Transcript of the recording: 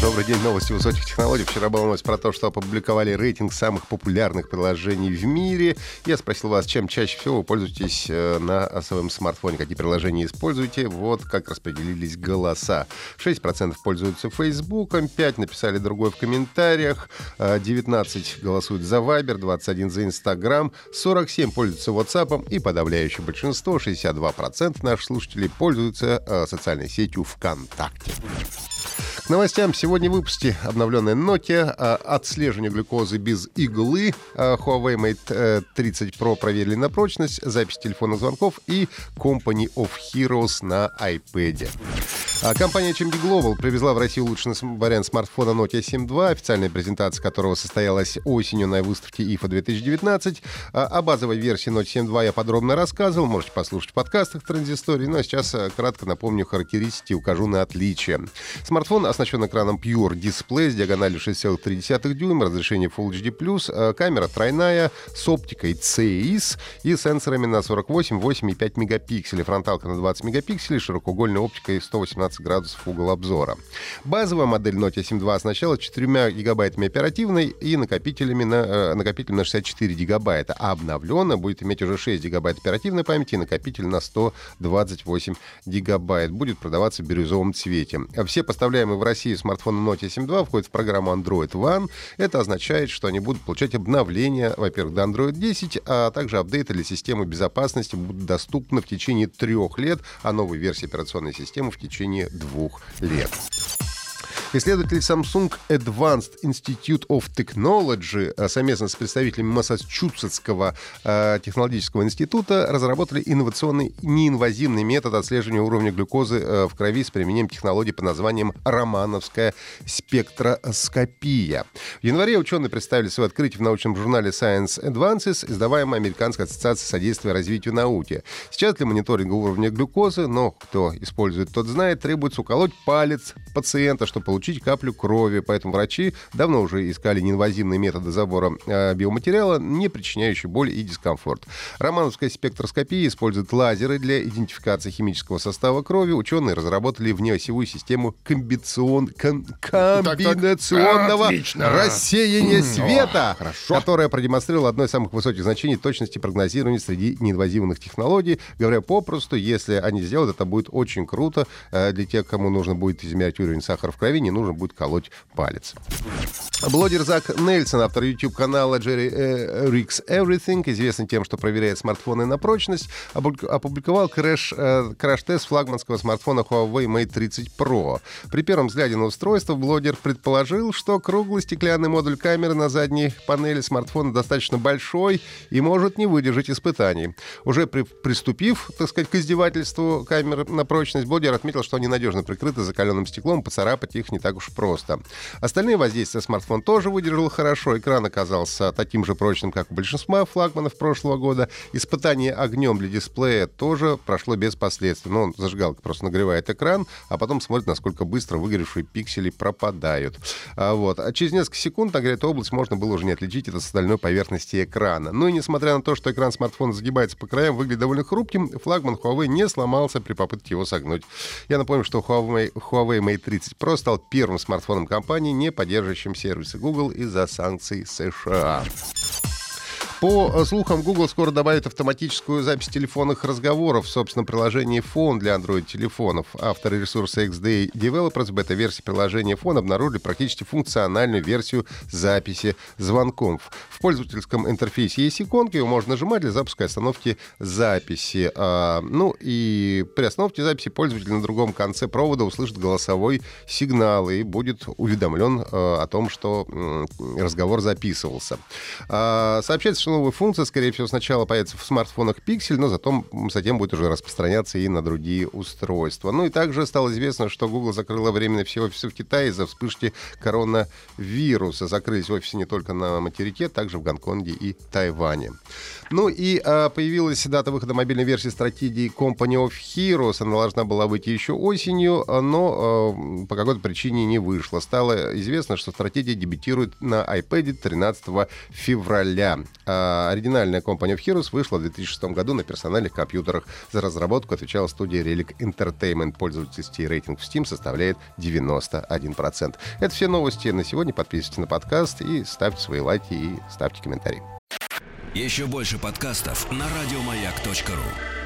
Добрый день, новости высоких технологий. Вчера была новость про то, что опубликовали рейтинг самых популярных приложений в мире. Я спросил вас, чем чаще всего вы пользуетесь э, на своем смартфоне, какие приложения используете. Вот как распределились голоса. 6% пользуются Facebook, 5% написали другой в комментариях, 19 э, голосуют за Viber, 21 за Instagram, 47 пользуются WhatsApp и подавляющее большинство, 62% наших слушателей пользуются э, социальной сетью ВКонтакте новостям. Сегодня в выпуске обновленная Nokia, а, отслеживание глюкозы без иглы, а, Huawei Mate 30 э, Pro проверили на прочность, запись телефонных звонков и Company of Heroes на iPad. А компания HMD Global привезла в Россию улучшенный вариант смартфона Nokia 7.2, официальная презентация которого состоялась осенью на выставке IFA 2019. О базовой версии Nokia 7.2 я подробно рассказывал, можете послушать в подкастах Транзистории. Ну а сейчас э, кратко напомню характеристики и укажу на отличия. Смартфон оснащен экраном Pure Display с диагональю 6,3 дюйма, разрешение Full HD+, э, камера тройная с оптикой CIS и сенсорами на 48, 8 и 5 мегапикселей, фронталка на 20 мегапикселей, широкоугольной оптикой 118 градусов угол обзора. Базовая модель Nokia 7.2 оснащалась 4 гигабайтами оперативной и накопителями на, э, накопителем на 64 гигабайта, а обновленная будет иметь уже 6 гигабайт оперативной памяти и накопитель на 128 гигабайт. Будет продаваться в бирюзовом цвете. Все поставляемые в России смартфоны Nokia 7.2 входят в программу Android One. Это означает, что они будут получать обновления, во-первых, до Android 10, а также апдейты для системы безопасности будут доступны в течение трех лет, а новые версии операционной системы в течение двух лет. Исследователи Samsung Advanced Institute of Technology э, совместно с представителями Массачусетского э, технологического института разработали инновационный неинвазивный метод отслеживания уровня глюкозы э, в крови с применением технологии под названием романовская спектроскопия. В январе ученые представили свое открытие в научном журнале Science Advances, издаваемой Американской ассоциацией содействия развитию науки. Сейчас для мониторинга уровня глюкозы, но кто использует, тот знает, требуется уколоть палец пациента, чтобы получить получить каплю крови. Поэтому врачи давно уже искали неинвазивные методы забора э, биоматериала, не причиняющие боль и дискомфорт. Романовская спектроскопия использует лазеры для идентификации химического состава крови. Ученые разработали внеосевую систему комбицион... ком... комбинационного так, так. рассеяния света, О, которая продемонстрировала одно из самых высоких значений точности прогнозирования среди неинвазивных технологий. Говоря попросту, если они сделают, это будет очень круто э, для тех, кому нужно будет измерять уровень сахара в крови, не нужно будет колоть палец. Блогер Зак Нельсон, автор YouTube-канала Jerry э, Rigs Everything, известный тем, что проверяет смартфоны на прочность, опубликовал э, краш-тест флагманского смартфона Huawei Mate 30 Pro. При первом взгляде на устройство блогер предположил, что круглый стеклянный модуль камеры на задней панели смартфона достаточно большой и может не выдержать испытаний. Уже при, приступив, так сказать, к издевательству камеры на прочность, блогер отметил, что они надежно прикрыты закаленным стеклом, поцарапать их не так уж просто. Остальные воздействия смартфон тоже выдержал хорошо. Экран оказался таким же прочным, как у большинства флагманов прошлого года. Испытание огнем для дисплея тоже прошло без последствий. Ну, зажигалка просто нагревает экран, а потом смотрит, насколько быстро выгоревшие пиксели пропадают. А, вот. А через несколько секунд нагретую область можно было уже не отличить от остальной поверхности экрана. Ну и несмотря на то, что экран смартфона загибается по краям, выглядит довольно хрупким, флагман Huawei не сломался при попытке его согнуть. Я напомню, что Huawei, Huawei Mate 30 Pro стал первым смартфоном компании, не поддерживающим сервисы Google из-за санкций США. По э, слухам, Google скоро добавит автоматическую запись телефонных разговоров в собственном приложении Phone для Android-телефонов. Авторы ресурса XDA Developers бета-версии приложения Phone обнаружили практически функциональную версию записи звонков. В пользовательском интерфейсе есть иконка, ее можно нажимать для запуска и остановки записи. А, ну и при остановке записи пользователь на другом конце провода услышит голосовой сигнал и будет уведомлен а, о том, что м, разговор записывался. А, сообщается, что новая функция, скорее всего, сначала появится в смартфонах Pixel, но затем, затем будет уже распространяться и на другие устройства. Ну и также стало известно, что Google закрыла временно все офисы в Китае из-за вспышки коронавируса. Закрылись офисы не только на материке, также в Гонконге и Тайване. Ну и а, появилась дата выхода мобильной версии стратегии Company of Heroes. Она должна была выйти еще осенью, но а, по какой-то причине не вышла. Стало известно, что стратегия дебютирует на iPad 13 февраля. А, оригинальная Company of Heroes вышла в 2006 году на персональных компьютерах. За разработку отвечала студия Relic Entertainment. Пользовательский рейтинг в Steam составляет 91%. Это все новости на сегодня. Подписывайтесь на подкаст и ставьте свои лайки и ставьте комментарии. Еще больше подкастов на радиомаяк.ру.